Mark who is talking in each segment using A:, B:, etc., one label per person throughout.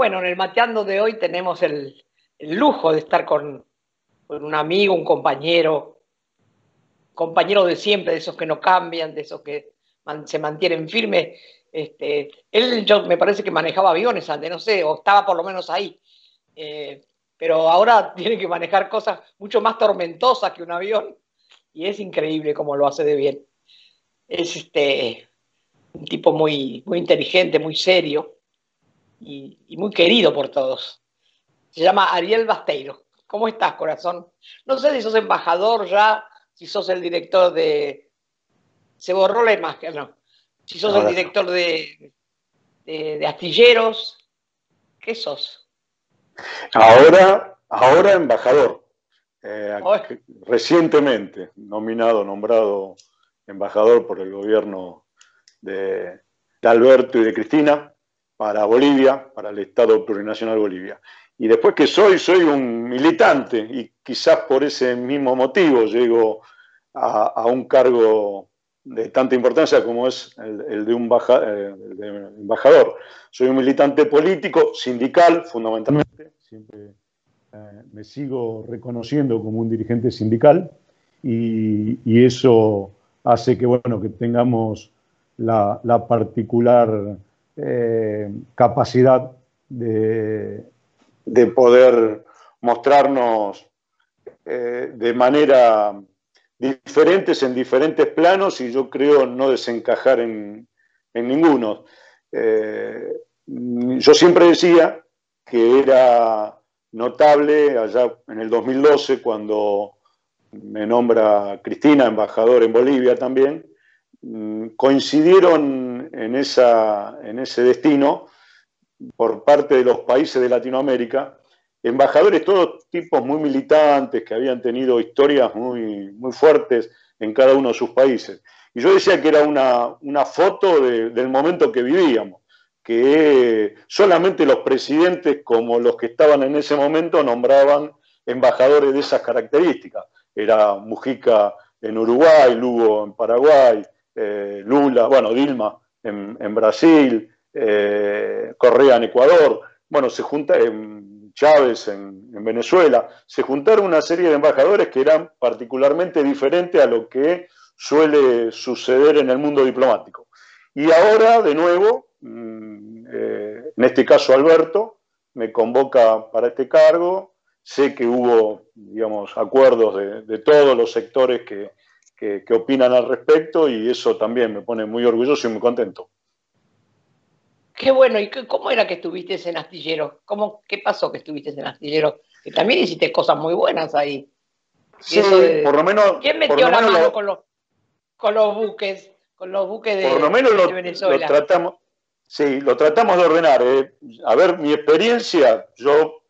A: Bueno, en el mateando de hoy tenemos el, lujo de estar con, un amigo, un compañero, compañero de siempre, de esos que no cambian, de esos que se mantienen firmes. Este, él yo, me parece que manejaba aviones antes, no sé, o estaba por lo menos ahí. Eh, pero ahora tiene que manejar cosas mucho más tormentosas que un avión y es increíble cómo lo hace de bien. Es este, un tipo muy, muy inteligente, muy serio y, muy querido por todos. Se llama Ariel Basteiro. ¿Cómo estás, corazón? No sé si sos embajador ya, si sos el director de... Se borró la imagen, ¿no? Si sos el director de, de, astilleros, ¿qué sos?
B: Ahora, ahora embajador. Eh, recientemente nominado, nombrado embajador por el gobierno de, Alberto y de Cristina para Bolivia, para el Estado Plurinacional Bolivia. Y después que soy, soy un militante y quizás por ese mismo motivo llego a, un cargo de tanta importancia como es el, de un eh, embajador. Soy un militante político, sindical, fundamentalmente. Siempre eh, me sigo reconociendo como un dirigente sindical y, eso hace que, bueno, que tengamos la, particular eh, capacidad de, poder mostrarnos eh, de manera diferentes en diferentes planos y yo creo no desencajar en, ninguno. Eh, yo siempre decía que era notable allá en el 2012 cuando me nombra Cristina embajador en Bolivia también, coincidieron en, esa, en ese destino por parte de los países de Latinoamérica, embajadores todos tipos muy militantes que habían tenido historias muy, muy fuertes en cada uno de sus países. Y yo decía que era una, una foto del momento que vivíamos, que solamente los presidentes como los que estaban en ese momento nombraban embajadores de esas características. Era Mujica en Uruguay, Lugo en Paraguay, eh, Lula, bueno, Dilma en, Brasil, eh, Correa en Ecuador, bueno, se junta en Chávez en, Venezuela, se juntaron una serie de embajadores que eran particularmente diferentes a lo que suele suceder en el mundo diplomático. Y ahora, de nuevo, mm, eh, en este caso Alberto, me convoca para este cargo, sé que hubo, digamos, acuerdos de todos los sectores que, que, opinan al respecto y eso también me pone muy orgulloso y muy contento.
A: Qué bueno, ¿y cómo era que estuviste en Astillero? ¿Cómo, ¿Qué pasó que estuviste en Astillero? Que también hiciste cosas muy buenas ahí.
B: Sí, por lo menos.
A: ¿Quién metió la mano con, los, con los buques? Con los buques de,
B: por lo menos lo, Venezuela. Lo tratamos, sí, lo tratamos de ordenar. Eh. A ver, mi experiencia, yo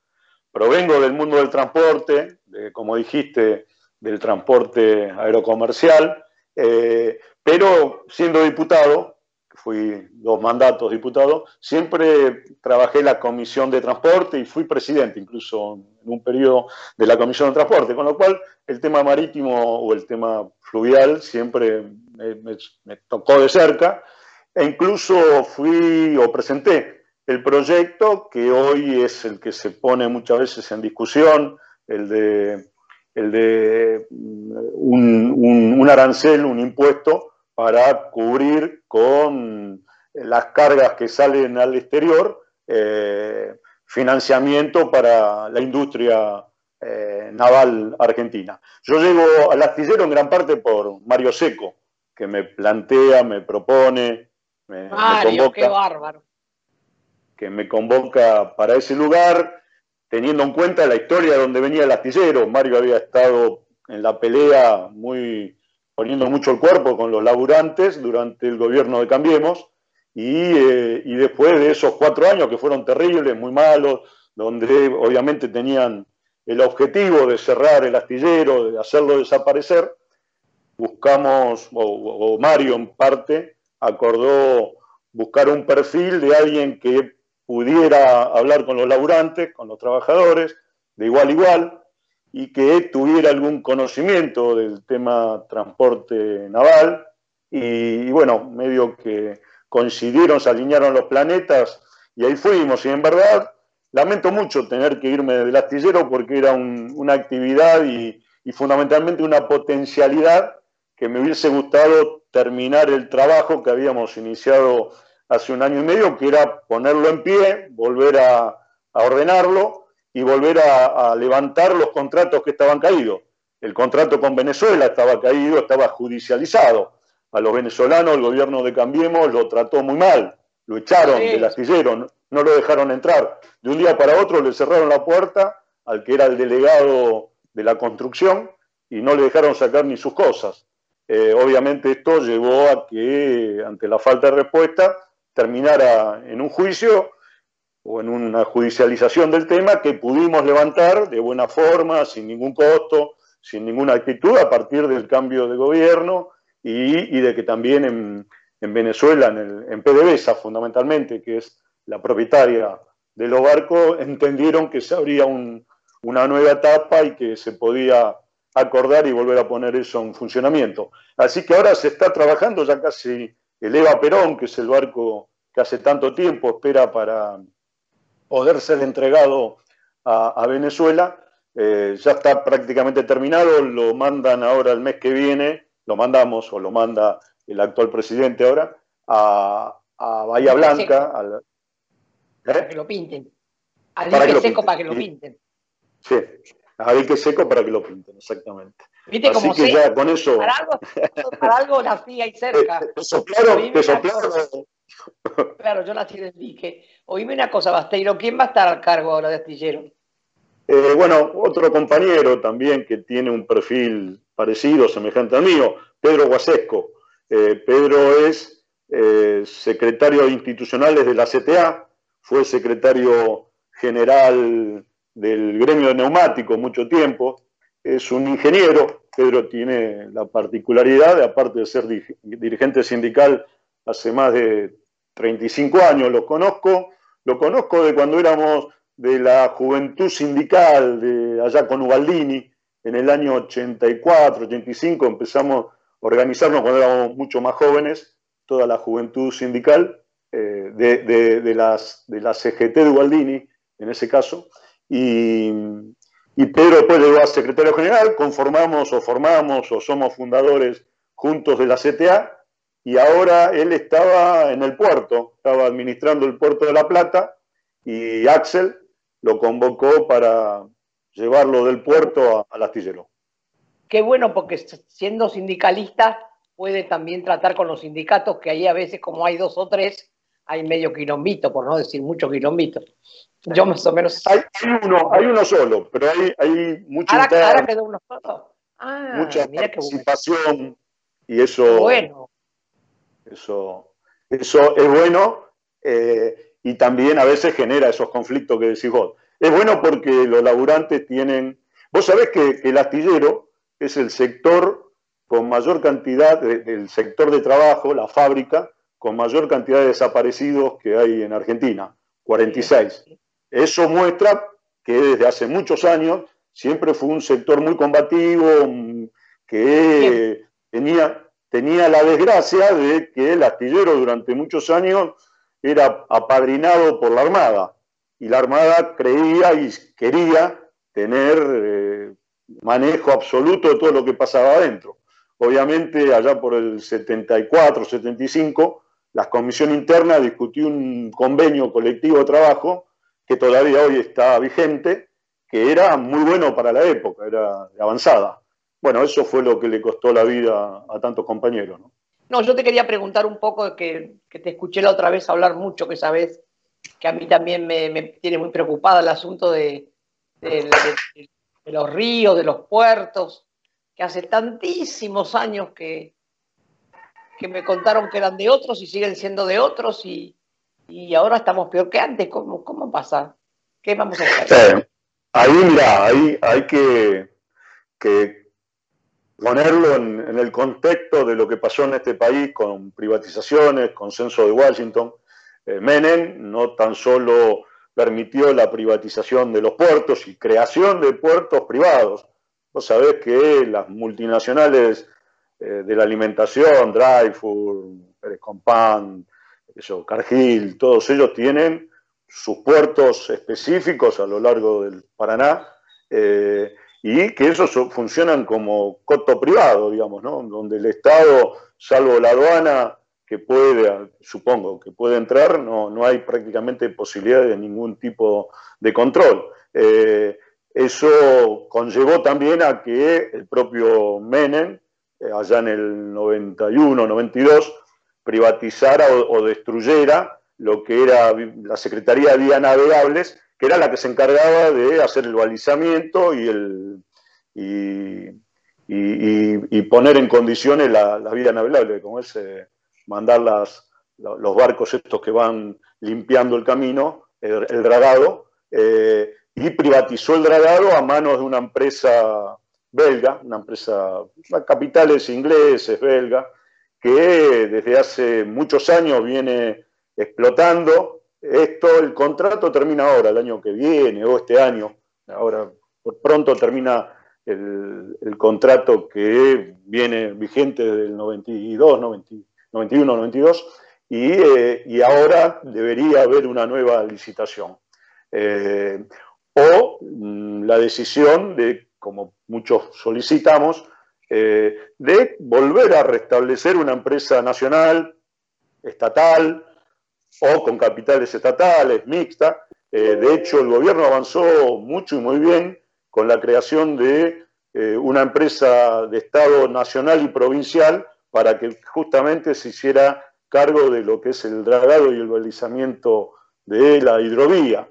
B: provengo del mundo del transporte, de, como dijiste, del transporte aerocomercial, eh, pero siendo diputado, fui dos mandatos diputado, siempre trabajé la Comisión de Transporte y fui presidente incluso en un periodo de la Comisión de Transporte, con lo cual el tema marítimo o el tema fluvial siempre me, tocó de cerca. E incluso fui o presenté el proyecto que hoy es el que se pone muchas veces en discusión, el de el de mm, un, arancel, un impuesto para cubrir con las cargas que salen al exterior eh, financiamiento para la industria eh, naval argentina. Yo llego al astillero en gran parte por Mario Seco, que me plantea, me propone, me,
A: Mario, qué bárbaro.
B: que me convoca para ese lugar teniendo en cuenta la historia de donde venía el astillero. Mario había estado en la pelea muy poniendo mucho el cuerpo con los laburantes durante el gobierno de Cambiemos eh, y, después de esos cuatro años que fueron terribles, muy malos, donde obviamente tenían el objetivo de cerrar el astillero, de hacerlo desaparecer, buscamos, o Mario en parte, acordó buscar un perfil de alguien que pudiera hablar con los laburantes, con los trabajadores, de igual a igual, y que tuviera algún conocimiento del tema transporte naval. Y, bueno, medio que coincidieron, se alinearon los planetas y ahí fuimos. Y en verdad, lamento mucho tener que irme del astillero porque era una actividad y, fundamentalmente una potencialidad que me hubiese gustado terminar el trabajo que habíamos iniciado hace un año y medio, que era ponerlo en pie, volver a, ordenarlo y volver a, levantar los contratos que estaban caídos. El contrato con Venezuela estaba caído, estaba judicializado. A los venezolanos el gobierno de Cambiemos lo trató muy mal, lo echaron del astillero, no lo dejaron entrar. De un día para otro le cerraron la puerta al que era el delegado de la construcción y no le dejaron sacar ni sus cosas. Eh, obviamente esto llevó a que, ante la falta de respuesta, terminara en un juicio o en una judicialización del tema que pudimos levantar de buena forma, sin ningún costo, sin ninguna actitud, a partir del cambio de gobierno y, de que también en, Venezuela, en, en PDVSA fundamentalmente, que es la propietaria de los barcos, entendieron que se abría una nueva etapa y que se podía acordar y volver a poner eso en funcionamiento. Así que ahora se está trabajando ya casi el Eva Perón, que es el barco que hace tanto tiempo espera para poder ser entregado a, Venezuela. Eh, ya está prácticamente terminado, lo mandan ahora el mes que viene, lo mandamos o lo manda el actual presidente ahora a, Bahía Blanca,
A: para que lo pinten. Al dique seco para que lo pinten.
B: Sí, dique seco para que lo pinten, exactamente.
A: ¿Viste Así cómo que ya con eso. Para algo, para algo nací ahí cerca.
B: Te soplaron, te soplaron.
A: Claro, yo nací del dique. Oíme una cosa, Basteiro, ¿quién va a estar al cargo ahora de astillero?
B: Eh, bueno, otro compañero también que tiene un perfil parecido, semejante al mío, Pedro Guasesco. Eh, Pedro es eh, secretario institucional de la CTA, fue secretario general del gremio de neumáticos mucho tiempo, es un ingeniero, Pedro tiene la particularidad, de, aparte de ser dirigente sindical hace más de 35 años, lo conozco, lo conozco de cuando éramos de la juventud sindical de allá con Ubaldini, en el año 84, 85 empezamos a organizarnos cuando éramos mucho más jóvenes, toda la juventud sindical, eh, de, las, de la CGT de Ubaldini, en ese caso, y, y Pedro después llegó a secretario general, conformamos o formamos o somos fundadores juntos de la CTA, y ahora él estaba en el puerto, estaba administrando el puerto de La Plata, y Axel lo convocó para llevarlo del puerto al astillero.
A: Qué bueno, porque siendo sindicalista puede también tratar con los sindicatos, que ahí a veces como hay dos o tres, hay medio quilombito, por no decir mucho quilombito. Yo más o menos.
B: Hay, uno, hay uno solo, pero hay, hay mucha
A: ahora, quedó uno solo. Ah,
B: mucha participación y eso.
A: Bueno.
B: Eso, eso es bueno eh, y también a veces genera esos conflictos que decís vos. Es bueno porque los laburantes tienen. Vos sabés que el astillero es el sector con mayor cantidad, del sector de trabajo, la fábrica, con mayor cantidad de desaparecidos que hay en Argentina, 46. Eso muestra que desde hace muchos años siempre fue un sector muy combativo, mm, que tenía, tenía la desgracia de que el astillero durante muchos años era apadrinado por la Armada y la Armada creía y quería tener eh, manejo absoluto de todo lo que pasaba adentro. Obviamente, allá por el 74, 75, la comisión interna discutió un convenio colectivo de trabajo que todavía hoy está vigente, que era muy bueno para la época, era avanzada. Bueno, eso fue lo que le costó la vida a tantos compañeros.
A: No, yo te quería preguntar un poco, que, que te escuché la otra vez hablar mucho, que sabes que a mí también me, tiene muy preocupada el asunto de, de, los ríos, de los puertos, que hace tantísimos años que, que me contaron que eran de otros y siguen siendo de otros y, ahora estamos peor que antes. ¿Cómo, cómo pasa? ¿Qué vamos a hacer?
B: ahí, mira, ahí hay que, ponerlo en, el contexto de lo que pasó en este país con privatizaciones, consenso de Washington. Eh, Menem no tan solo permitió la privatización de los puertos y creación de puertos privados. Vos sabés que las multinacionales eh, de la alimentación, Dreyfus, Pérez Compán, eso, Cargill, todos ellos tienen sus puertos específicos a lo largo del Paraná eh, y que esos funcionan como coto privado, digamos, ¿no? donde el Estado, salvo la aduana, que puede, supongo, que puede entrar, no, no hay prácticamente posibilidad de ningún tipo de control. Eh, eso conllevó también a que el propio Menem, eh, allá en el 91, 92, privatizara o destruyera lo que era la Secretaría de Vías Navegables, que era la que se encargaba de hacer el balizamiento y, el, y, poner en condiciones la, la vía navegable, como es eh, mandar los barcos estos que van limpiando el camino, el, dragado, eh, y privatizó el dragado a manos de una empresa belga, una empresa, capitales ingleses, belga, que desde hace muchos años viene explotando. Esto, el contrato termina ahora, el año que viene o este año. Ahora, por pronto termina el, contrato que viene vigente desde el 92, 91, 92, y, ahora debería haber una nueva licitación. Eh, o mm, la decisión de, como muchos solicitamos, eh, de volver a restablecer una empresa nacional, estatal, o con capitales estatales, mixta. Eh, de hecho, el gobierno avanzó mucho y muy bien con la creación de eh, una empresa de Estado nacional y provincial para que justamente se hiciera cargo de lo que es el dragado y el balizamiento de la hidrovía.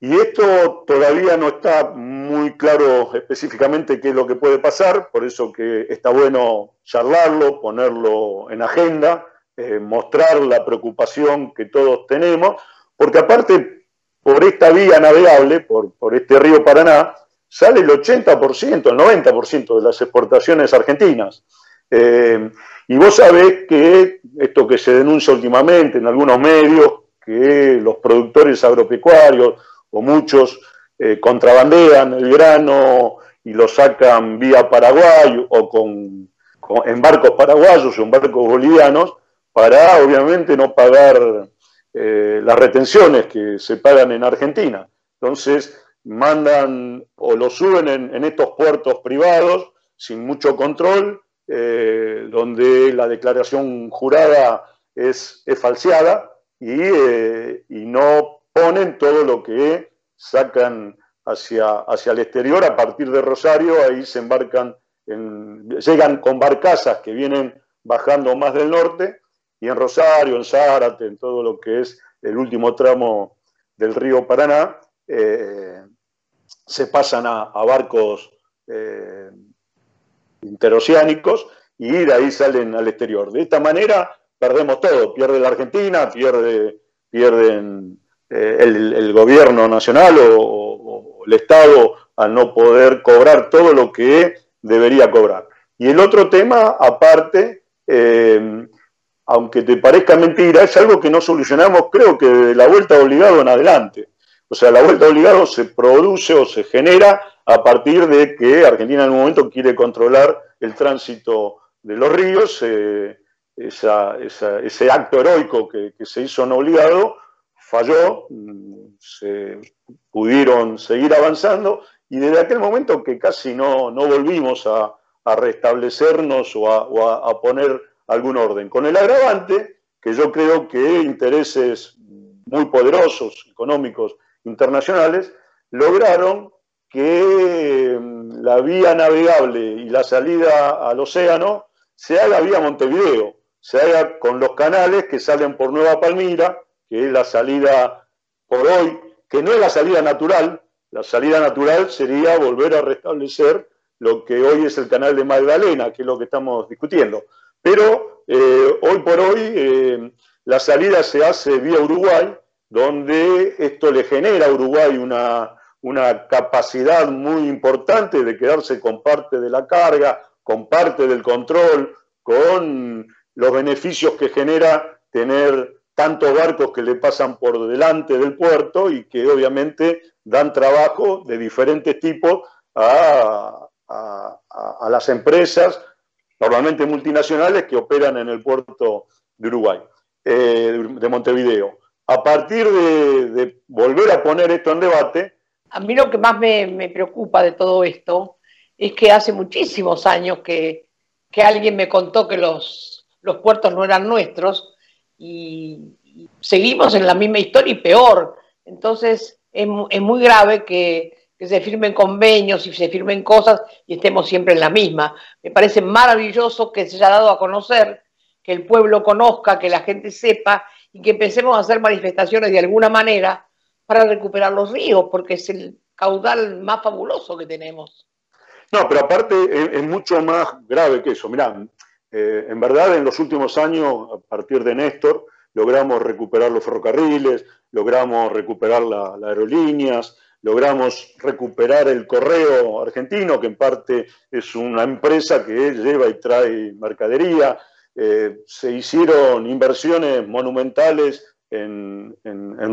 B: Y esto todavía no está muy claro específicamente qué es lo que puede pasar, por eso que está bueno charlarlo, ponerlo en agenda eh, mostrar la preocupación que todos tenemos, porque aparte, por esta vía navegable, por, por este río Paraná, sale el 80%, el 90% de las exportaciones argentinas. Eh, y vos sabés que esto que se denuncia últimamente en algunos medios, que los productores agropecuarios o muchos eh, contrabandean el grano y lo sacan vía Paraguay o con, en barcos paraguayos o en barcos bolivianos, para obviamente no pagar eh, las retenciones que se pagan en Argentina. Entonces mandan o lo suben en, estos puertos privados sin mucho control, eh, donde la declaración jurada es, falseada eh, y, no ponen todo lo que sacan hacia, hacia el exterior a partir de Rosario, ahí se embarcan, llegan con barcazas que vienen bajando más del norte y en Rosario, en Zárate, en todo lo que es el último tramo del río Paraná, eh, se pasan a, barcos eh, interoceánicos y de ahí salen al exterior. De esta manera perdemos todo, pierde la Argentina, pierde, pierden eh, el, gobierno nacional o, el Estado al no poder cobrar todo lo que debería cobrar. Y el otro tema, aparte, aunque te parezca mentira, es algo que no solucionamos, creo que de la vuelta obligado en adelante. O sea, la vuelta obligado se produce o se genera a partir de que Argentina en un momento quiere controlar el tránsito de los ríos, eh, ese acto heroico que, se hizo en obligado falló, se pudieron seguir avanzando y desde aquel momento que casi no, volvimos a, restablecernos o a poner algún orden. Con el agravante que yo creo que intereses muy poderosos, económicos, internacionales, lograron que mm, la vía navegable y la salida al océano se haga vía Montevideo, se haga con los canales que salen por Nueva Palmira, que es la salida por hoy, que no es la salida natural, la salida natural sería volver a restablecer lo que hoy es el canal de Magdalena, que es lo que estamos discutiendo. Pero eh, hoy por hoy eh, la salida se hace vía Uruguay, donde esto le genera a Uruguay una, una capacidad muy importante de quedarse con parte de la carga, con parte del control, con los beneficios que genera tener tantos barcos que le pasan por delante del puerto y que obviamente dan trabajo de diferentes tipos a, a las empresas normalmente multinacionales que operan en el puerto de Uruguay, eh, de Montevideo. a partir de, volver a poner esto en debate.
A: A mí lo que más me, preocupa de todo esto es que hace muchísimos años que, alguien me contó que los, los puertos no eran nuestros y, seguimos en la misma historia y peor. Entonces es, muy grave que, que se firmen convenios y se firmen cosas y estemos siempre en la misma. Me parece maravilloso que se haya dado a conocer, que el pueblo conozca, que la gente sepa y que empecemos a hacer manifestaciones de alguna manera para recuperar los ríos, porque es el caudal más fabuloso que tenemos.
B: No, pero aparte es, mucho más grave que eso. Mirá, eh, en verdad en los últimos años, a partir de Néstor, logramos recuperar los ferrocarriles, logramos recuperar las aerolíneas, logramos recuperar el correo argentino, que en parte es una empresa que lleva y trae mercadería. Eh, se hicieron inversiones monumentales en,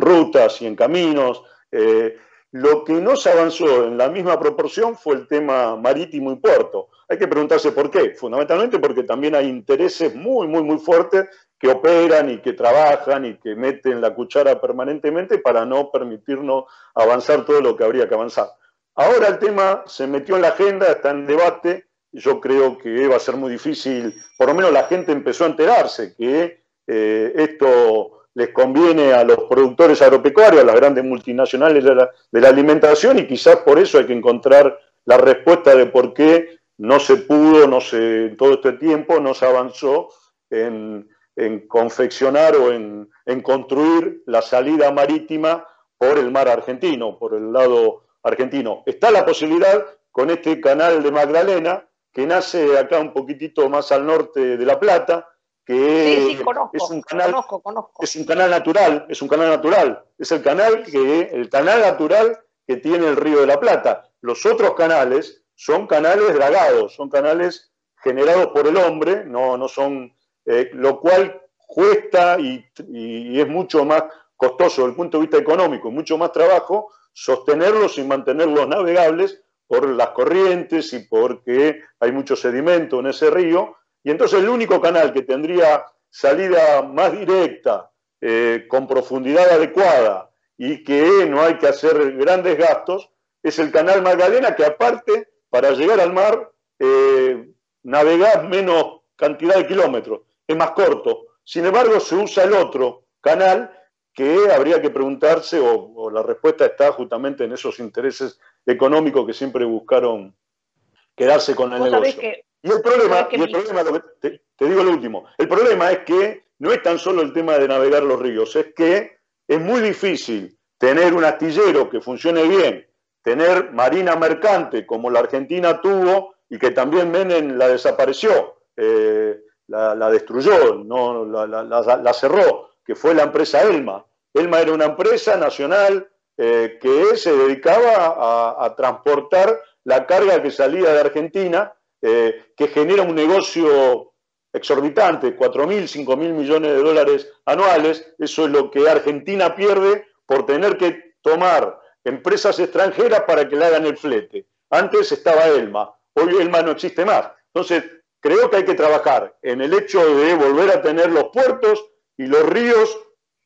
B: rutas y en caminos. Eh, lo que no se avanzó en la misma proporción fue el tema marítimo y puerto. Hay que preguntarse por qué. Fundamentalmente porque también hay intereses muy, muy, muy fuertes que operan y que trabajan y que meten la cuchara permanentemente para no permitirnos avanzar todo lo que habría que avanzar. Ahora el tema se metió en la agenda, está en debate, yo creo que va a ser muy difícil, por lo menos la gente empezó a enterarse que eh, esto les conviene a los productores agropecuarios, a las grandes multinacionales de la alimentación, y quizás por eso hay que encontrar la respuesta de por qué no se pudo, no se, todo este tiempo no se avanzó en, en confeccionar o en, construir la salida marítima por el mar argentino, por el lado argentino. Está la posibilidad con este canal de Magdalena, que nace acá un poquitito más al norte de La Plata, que es, un canal, es un canal natural, es un canal natural, es el canal que el canal natural que tiene el río de la Plata. Los otros canales son canales dragados, son canales generados por el hombre, no, no son eh, lo cual cuesta y, es mucho más costoso desde el punto de vista económico, mucho más trabajo sostenerlos y mantenerlos navegables por las corrientes y porque hay mucho sedimento en ese río. Y entonces el único canal que tendría salida más directa, eh, con profundidad adecuada y que no hay que hacer grandes gastos, es el canal Magdalena, que aparte, para llegar al mar, eh, navegar menos cantidad de kilómetros es más corto. Sin embargo, se usa el otro canal que habría que preguntarse, o, la respuesta está justamente en esos intereses económicos que siempre buscaron quedarse con el negocio. y el problema, te, te digo lo último, el problema es que no es tan solo el tema de navegar los ríos, es que es muy difícil tener un astillero que funcione bien, tener marina mercante como la Argentina tuvo y que también Menem la desapareció. Eh, la, destruyó, no, la, cerró, que fue la empresa Elma. Elma era una empresa nacional eh, que se dedicaba a, transportar la carga que salía de Argentina, eh, que genera un negocio exorbitante, 4 mil, 5 mil millones de dólares anuales. Eso es lo que Argentina pierde por tener que tomar empresas extranjeras para que le hagan el flete. Antes estaba Elma, hoy Elma no existe más. Entonces, creo que hay que trabajar en el hecho de volver a tener los puertos y los ríos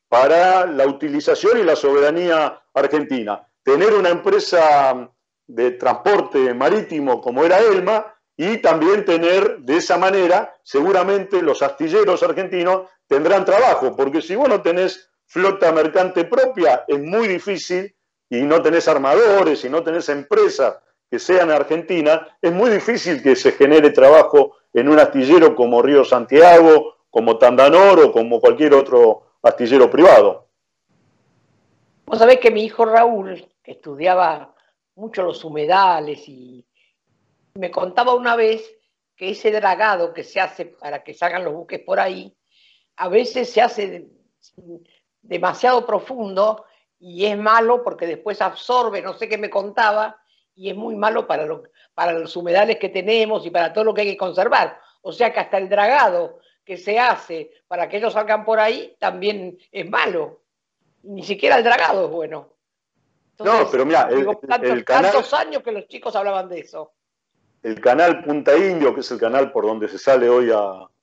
B: para la utilización y la soberanía argentina. Tener una empresa de transporte marítimo como era Elma y también tener de esa manera, seguramente los astilleros argentinos tendrán trabajo, porque si vos no tenés flota mercante propia, es muy difícil y no tenés armadores y no tenés empresas que sean argentinas, es muy difícil que se genere trabajo en un astillero como Río Santiago, como Tandanor o como cualquier otro astillero privado.
A: Vos sabés que mi hijo Raúl, estudiaba mucho los humedales y me contaba una vez que ese dragado que se hace para que salgan los buques por ahí, a veces se hace demasiado profundo y es malo porque después absorbe, no sé qué me contaba, y es muy malo para, para los humedales que tenemos y para todo lo que hay que conservar. O sea que hasta el dragado que se hace para que ellos salgan por ahí también es malo. Ni siquiera el dragado es bueno.
B: no, pero mira,
A: el, tantos, tantos años que los chicos hablaban de eso.
B: El canal Punta Indio, que es el canal por donde se sale hoy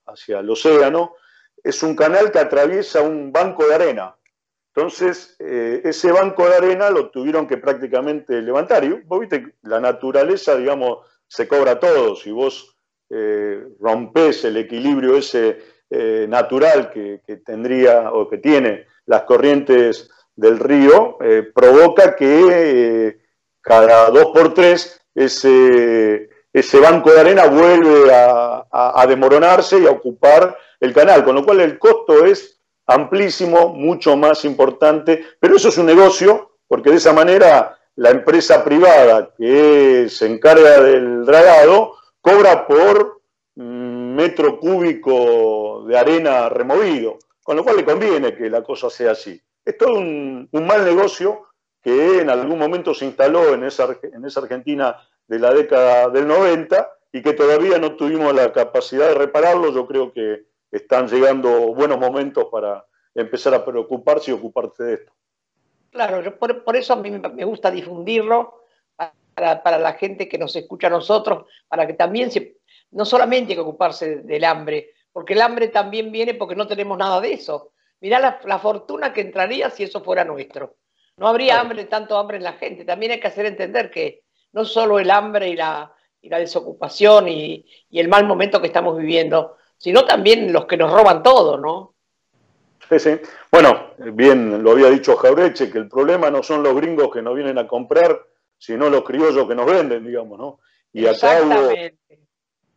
B: hacia el océano, es un canal que atraviesa un banco de arena. Entonces, eh, ese banco de arena lo tuvieron que prácticamente levantar. Y vos viste, la naturaleza, digamos, se cobra todo. Si vos eh, rompes el equilibrio ese eh, natural que, tendría o que tiene las corrientes del río, provoca que cada dos por tres ese, ese banco de arena vuelve a, a, desmoronarse y a ocupar el canal, con lo cual el costo es amplísimo, mucho más importante, pero eso es un negocio, porque de esa manera la empresa privada que se encarga del dragado cobra por mm, metro cúbico de arena removido, con lo cual le conviene que la cosa sea así. Es todo un, mal negocio que en algún momento se instaló en esa, en esa Argentina de la década del 90 y que todavía no tuvimos la capacidad de repararlo. Yo creo que están llegando buenos momentos para empezar a preocuparse y ocuparse de esto.
A: Claro, por, eso a mí me gusta difundirlo para, la gente que nos escucha a nosotros, para que también se, no solamente hay que ocuparse del hambre, porque el hambre también viene porque no tenemos nada de eso. Mirá la, fortuna que entraría si eso fuera nuestro. No habría hambre, tanto hambre en la gente. También hay que hacer entender que no solo el hambre y la, desocupación y, y, el mal momento que estamos viviendo, sino también los que nos roban todo, ¿no?
B: Sí, sí. Bueno, bien lo había dicho Jaureche, que el problema no son los gringos que nos vienen a comprar, sino los criollos que nos venden, digamos, ¿no? Y acá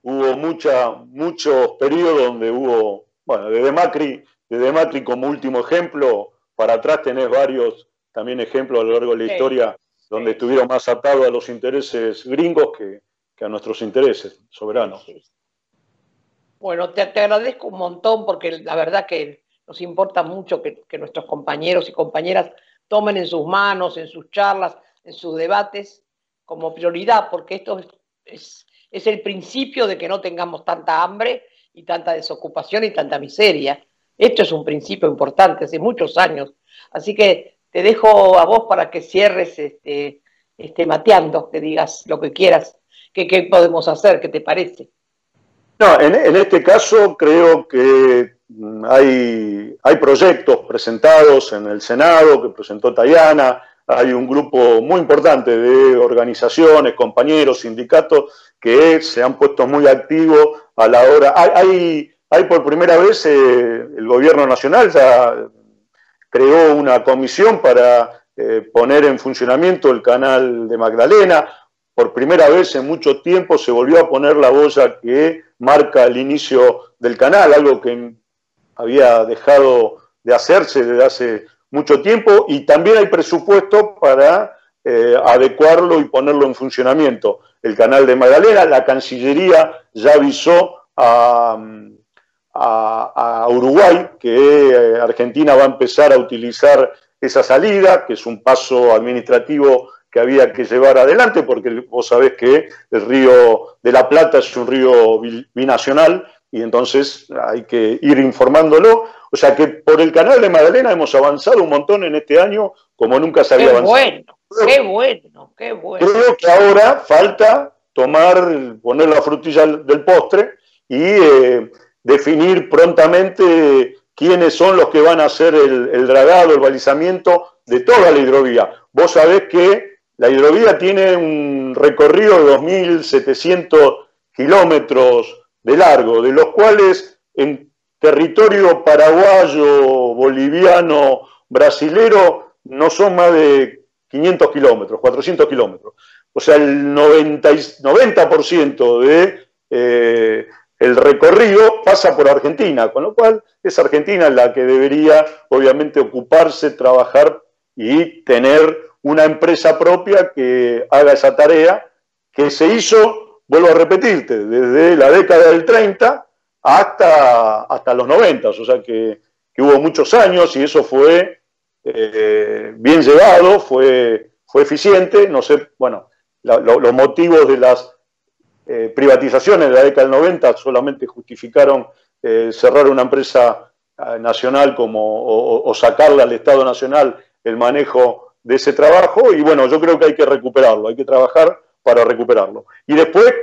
B: hubo, mucha, muchos periodos donde hubo, bueno, desde Macri, desde Macri como último ejemplo, para atrás tenés varios también ejemplos a lo largo de la historia donde estuvieron más atados a los intereses gringos que, que a nuestros intereses soberanos.
A: Bueno, te, agradezco un montón porque la verdad que nos importa mucho que, nuestros compañeros y compañeras tomen en sus manos, en sus charlas, en sus debates, como prioridad, porque esto es, el principio de que no tengamos tanta hambre y tanta desocupación y tanta miseria. Esto es un principio importante hace muchos años. Así que te dejo a vos para que cierres este, este mateando, que digas lo que quieras, qué podemos hacer, qué te parece.
B: No, en, este caso creo que mm, hay, hay proyectos presentados en el Senado que presentó Tayana, hay un grupo muy importante de organizaciones, compañeros, sindicatos que se han puesto muy activos a la hora. Hay, hay, por primera vez eh, el gobierno nacional ya creó una comisión para eh, poner en funcionamiento el canal de Magdalena. Por primera vez en mucho tiempo se volvió a poner la boya que marca el inicio del canal, algo que había dejado de hacerse desde hace mucho tiempo y también hay presupuesto para eh, adecuarlo y ponerlo en funcionamiento. El canal de Magdalena, la Cancillería ya avisó a, Uruguay que eh, Argentina va a empezar a utilizar esa salida, que es un paso administrativo que había que llevar adelante, porque vos sabés que el río de la Plata es un río binacional y entonces hay que ir informándolo. O sea que por el canal de Magdalena hemos avanzado un montón en este año como nunca se había qué avanzado.
A: Bueno, qué bueno, qué bueno.
B: Creo que ahora falta tomar, poner la frutilla del postre y eh, definir prontamente quiénes son los que van a hacer el, el dragado, el balizamiento de toda la hidrovía. Vos sabés que la hidrovía tiene un recorrido de 2.700 kilómetros de largo, de los cuales en territorio paraguayo, boliviano, brasilero, no son más de 500 kilómetros, 400 kilómetros. O sea, el 90%, 90 de eh, recorrido pasa por Argentina, con lo cual es Argentina la que debería, obviamente, ocuparse, trabajar y tener una empresa propia que haga esa tarea que se hizo, vuelvo a repetirte, desde la década del 30 hasta, hasta los 90, o sea que, hubo muchos años y eso fue eh, bien llevado, fue, fue eficiente, no sé, bueno, los motivos de las eh, privatizaciones de la década del 90 solamente justificaron eh, cerrar una empresa nacional como, o, o sacarle al Estado Nacional el manejo de ese trabajo y bueno, yo creo que hay que recuperarlo, hay que trabajar para recuperarlo. Y después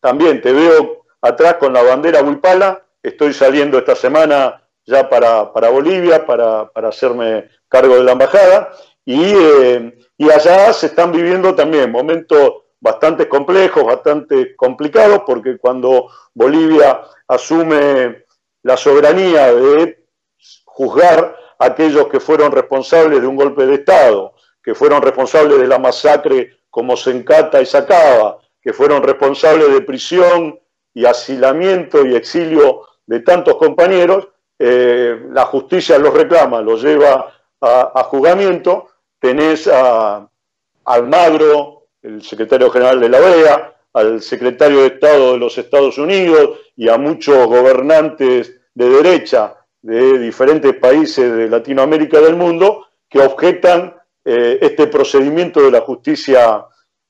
B: también te veo atrás con la bandera Huipala, estoy saliendo esta semana ya para, Bolivia, para, hacerme cargo de la embajada, y, eh, y allá se están viviendo también momentos bastante complejos, bastante complicados, porque cuando Bolivia asume la soberanía de juzgar a aquellos que fueron responsables de un golpe de Estado, que fueron responsables de la masacre como se encata y sacaba, que fueron responsables de prisión y asilamiento y exilio de tantos compañeros, eh, la justicia los reclama, los lleva a, a juzgamiento, tenés a Almagro, el secretario general de la OEA, al secretario de Estado de los Estados Unidos y a muchos gobernantes de derecha de diferentes países de Latinoamérica y del mundo que objetan eh, este procedimiento de la justicia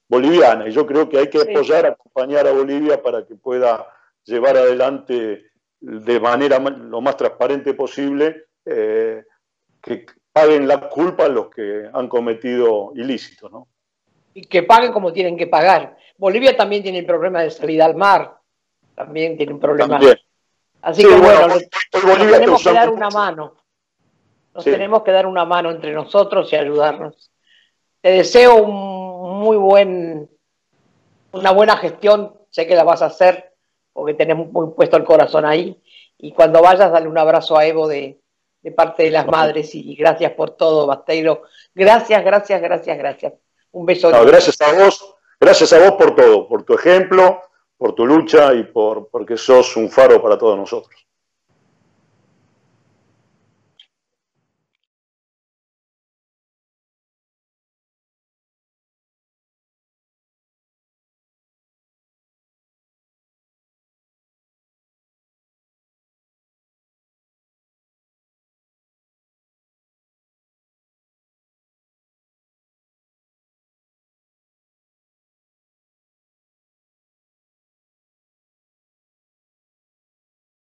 B: boliviana. Y yo creo que hay que apoyar, acompañar a Bolivia para que pueda llevar adelante de manera lo más transparente posible eh, que paguen la culpa los que han cometido ilícitos. ¿no?
A: Y que paguen como tienen que pagar. Bolivia también tiene el problema de salida al mar, también tiene un problema. Así que bueno, nos, tenemos que dar una mano. Nos tenemos que dar una mano entre nosotros y ayudarnos. Te deseo un muy buen, una buena gestión. Sé que la vas a hacer porque tenemos muy puesto el corazón ahí. Y cuando vayas, dale un abrazo a Evo de, parte de las madres y gracias por todo, Basteiro. Gracias, gracias, gracias, gracias. Un beso.
B: gracias a vos, gracias a vos por todo, por tu ejemplo, por tu lucha y por porque sos un faro para todos nosotros.